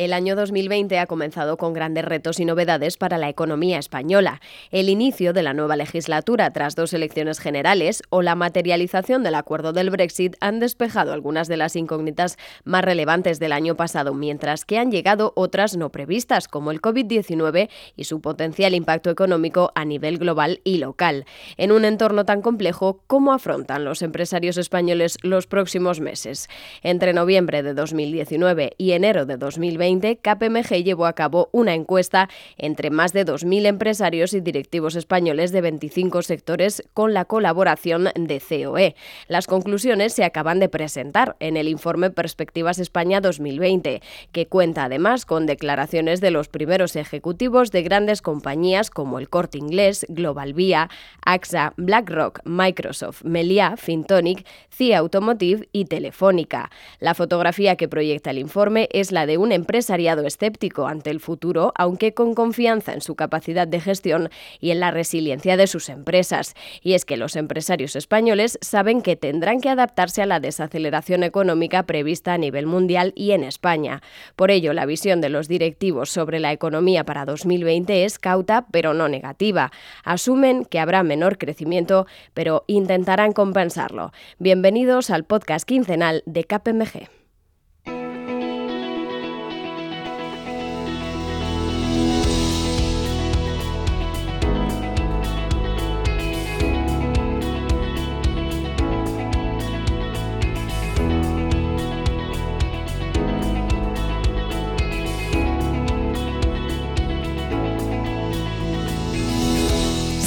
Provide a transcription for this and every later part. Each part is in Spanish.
El año 2020 ha comenzado con grandes retos y novedades para la economía española. El inicio de la nueva legislatura tras dos elecciones generales o la materialización del acuerdo del Brexit han despejado algunas de las incógnitas más relevantes del año pasado, mientras que han llegado otras no previstas, como el COVID-19 y su potencial impacto económico a nivel global y local. En un entorno tan complejo, ¿cómo afrontan los empresarios españoles los próximos meses? Entre noviembre de 2019 y enero de 2020, KPMG llevó a cabo una encuesta entre más de 2.000 empresarios y directivos españoles de 25 sectores con la colaboración de COE. Las conclusiones se acaban de presentar en el informe Perspectivas España 2020, que cuenta además con declaraciones de los primeros ejecutivos de grandes compañías como el Corte Inglés, Global Vía, AXA, BlackRock, Microsoft, Meliá, Fintonic, CIA Automotive y Telefónica. La fotografía que proyecta el informe es la de una empresa empresariado escéptico ante el futuro, aunque con confianza en su capacidad de gestión y en la resiliencia de sus empresas. Y es que los empresarios españoles saben que tendrán que adaptarse a la desaceleración económica prevista a nivel mundial y en España. Por ello, la visión de los directivos sobre la economía para 2020 es cauta, pero no negativa. Asumen que habrá menor crecimiento, pero intentarán compensarlo. Bienvenidos al podcast quincenal de KPMG.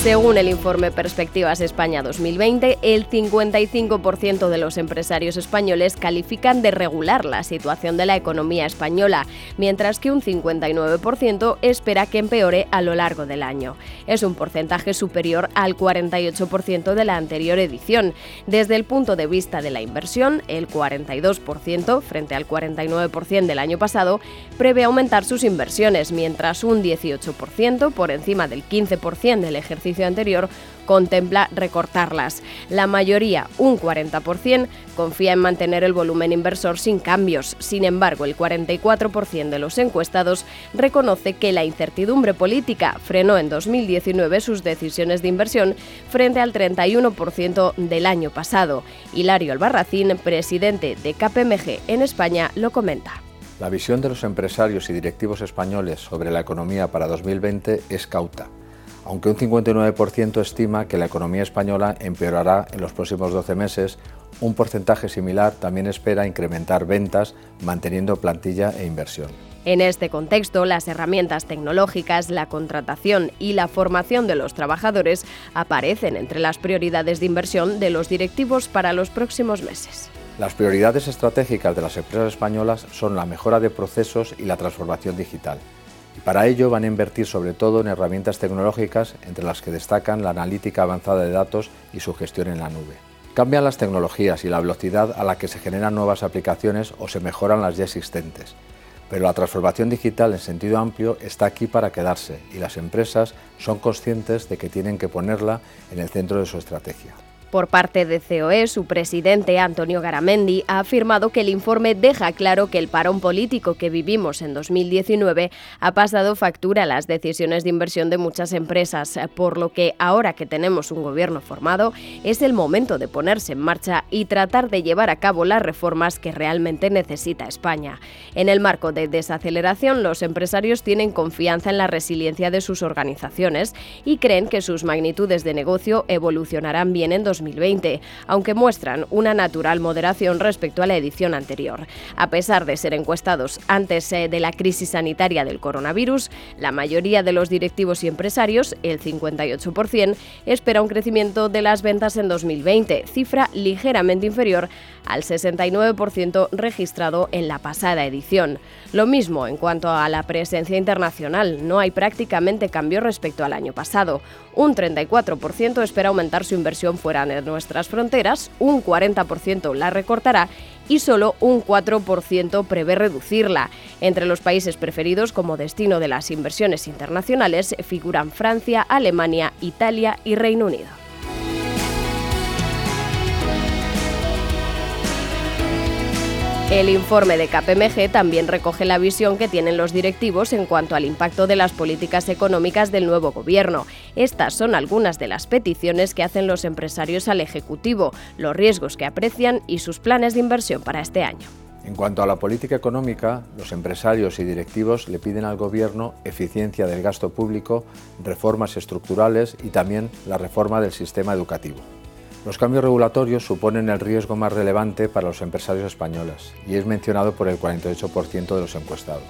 Según el informe Perspectivas España 2020, el 55% de los empresarios españoles califican de regular la situación de la economía española, mientras que un 59% espera que empeore a lo largo del año. Es un porcentaje superior al 48% de la anterior edición. Desde el punto de vista de la inversión, el 42% frente al 49% del año pasado prevé aumentar sus inversiones, mientras un 18% por encima del 15% del ejercicio anterior contempla recortarlas. La mayoría, un 40%, confía en mantener el volumen inversor sin cambios. Sin embargo, el 44% de los encuestados reconoce que la incertidumbre política frenó en 2019 sus decisiones de inversión frente al 31% del año pasado. Hilario Albarracín, presidente de KPMG en España, lo comenta. La visión de los empresarios y directivos españoles sobre la economía para 2020 es cauta aunque un 59% estima que la economía española empeorará en los próximos 12 meses, un porcentaje similar también espera incrementar ventas manteniendo plantilla e inversión. En este contexto, las herramientas tecnológicas, la contratación y la formación de los trabajadores aparecen entre las prioridades de inversión de los directivos para los próximos meses. Las prioridades estratégicas de las empresas españolas son la mejora de procesos y la transformación digital. Para ello van a invertir sobre todo en herramientas tecnológicas, entre las que destacan la analítica avanzada de datos y su gestión en la nube. Cambian las tecnologías y la velocidad a la que se generan nuevas aplicaciones o se mejoran las ya existentes. Pero la transformación digital en sentido amplio está aquí para quedarse y las empresas son conscientes de que tienen que ponerla en el centro de su estrategia. Por parte de COE, su presidente Antonio Garamendi ha afirmado que el informe deja claro que el parón político que vivimos en 2019 ha pasado factura a las decisiones de inversión de muchas empresas, por lo que ahora que tenemos un gobierno formado es el momento de ponerse en marcha y tratar de llevar a cabo las reformas que realmente necesita España. En el marco de desaceleración, los empresarios tienen confianza en la resiliencia de sus organizaciones y creen que sus magnitudes de negocio evolucionarán bien en 2020 2020, aunque muestran una natural moderación respecto a la edición anterior. A pesar de ser encuestados antes eh, de la crisis sanitaria del coronavirus, la mayoría de los directivos y empresarios, el 58%, espera un crecimiento de las ventas en 2020, cifra ligeramente inferior al 69% registrado en la pasada edición. Lo mismo en cuanto a la presencia internacional, no hay prácticamente cambio respecto al año pasado. Un 34% espera aumentar su inversión fuera nuestras fronteras, un 40% la recortará y solo un 4% prevé reducirla. Entre los países preferidos como destino de las inversiones internacionales figuran Francia, Alemania, Italia y Reino Unido. El informe de KPMG también recoge la visión que tienen los directivos en cuanto al impacto de las políticas económicas del nuevo gobierno. Estas son algunas de las peticiones que hacen los empresarios al Ejecutivo, los riesgos que aprecian y sus planes de inversión para este año. En cuanto a la política económica, los empresarios y directivos le piden al Gobierno eficiencia del gasto público, reformas estructurales y también la reforma del sistema educativo. Los cambios regulatorios suponen el riesgo más relevante para los empresarios españoles y es mencionado por el 48% de los encuestados.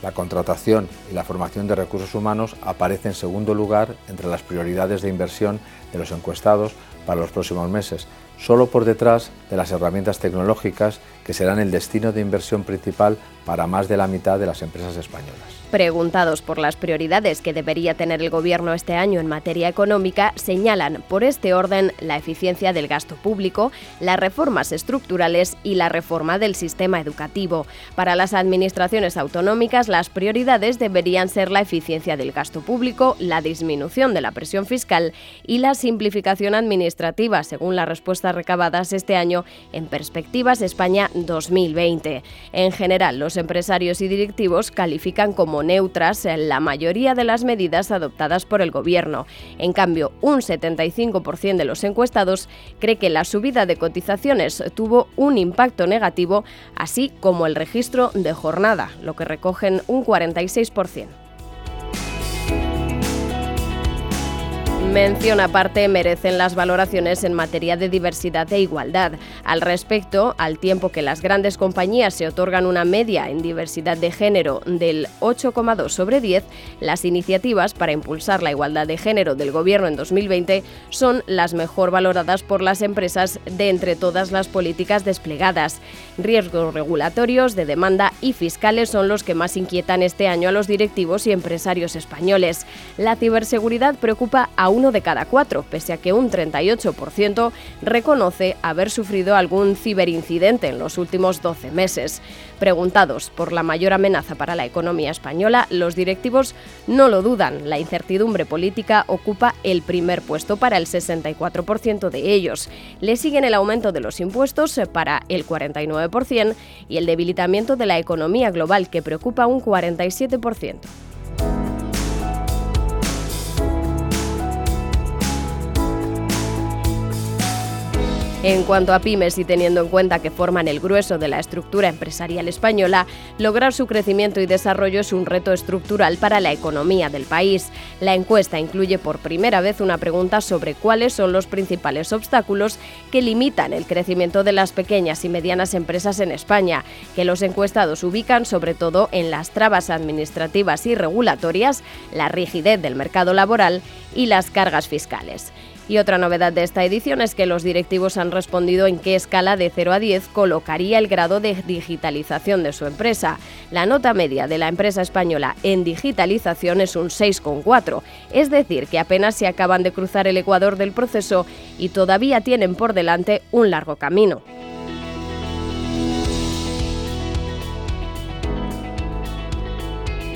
La contratación y la formación de recursos humanos aparece en segundo lugar entre las prioridades de inversión de los encuestados para los próximos meses, solo por detrás de las herramientas tecnológicas que serán el destino de inversión principal para más de la mitad de las empresas españolas. Preguntados por las prioridades que debería tener el Gobierno este año en materia económica, señalan por este orden la eficiencia del gasto público, las reformas estructurales y la reforma del sistema educativo. Para las administraciones autonómicas, las prioridades deberían ser la eficiencia del gasto público, la disminución de la presión fiscal y la simplificación administrativa, según las respuestas recabadas este año en Perspectivas España 2020. En general, los empresarios y directivos califican como neutras la mayoría de las medidas adoptadas por el Gobierno. En cambio, un 75% de los encuestados cree que la subida de cotizaciones tuvo un impacto negativo, así como el registro de jornada, lo que recogen un 46%. Mención aparte merecen las valoraciones en materia de diversidad e igualdad. Al respecto, al tiempo que las grandes compañías se otorgan una media en diversidad de género del 8,2 sobre 10, las iniciativas para impulsar la igualdad de género del Gobierno en 2020 son las mejor valoradas por las empresas de entre todas las políticas desplegadas. Riesgos regulatorios, de demanda y fiscales son los que más inquietan este año a los directivos y empresarios españoles. La ciberseguridad preocupa a uno de cada cuatro, pese a que un 38% reconoce haber sufrido algún ciberincidente en los últimos 12 meses. Preguntados por la mayor amenaza para la economía española, los directivos no lo dudan. La incertidumbre política ocupa el primer puesto para el 64% de ellos. Le siguen el aumento de los impuestos para el 49% y el debilitamiento de la economía global que preocupa un 47%. En cuanto a pymes y teniendo en cuenta que forman el grueso de la estructura empresarial española, lograr su crecimiento y desarrollo es un reto estructural para la economía del país. La encuesta incluye por primera vez una pregunta sobre cuáles son los principales obstáculos que limitan el crecimiento de las pequeñas y medianas empresas en España, que los encuestados ubican sobre todo en las trabas administrativas y regulatorias, la rigidez del mercado laboral y las cargas fiscales. Y otra novedad de esta edición es que los directivos han respondido en qué escala de 0 a 10 colocaría el grado de digitalización de su empresa. La nota media de la empresa española en digitalización es un 6,4, es decir, que apenas se acaban de cruzar el ecuador del proceso y todavía tienen por delante un largo camino.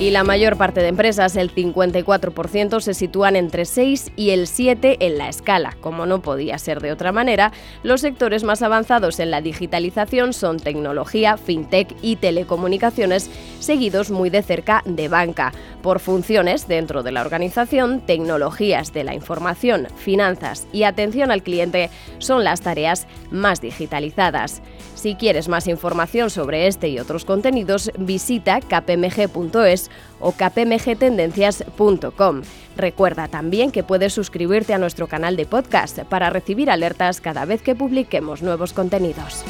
Y la mayor parte de empresas, el 54%, se sitúan entre 6 y el 7 en la escala. Como no podía ser de otra manera, los sectores más avanzados en la digitalización son tecnología, fintech y telecomunicaciones, seguidos muy de cerca de banca. Por funciones dentro de la organización, tecnologías de la información, finanzas y atención al cliente son las tareas más digitalizadas. Si quieres más información sobre este y otros contenidos, visita kpmg.es o kpmgtendencias.com. Recuerda también que puedes suscribirte a nuestro canal de podcast para recibir alertas cada vez que publiquemos nuevos contenidos.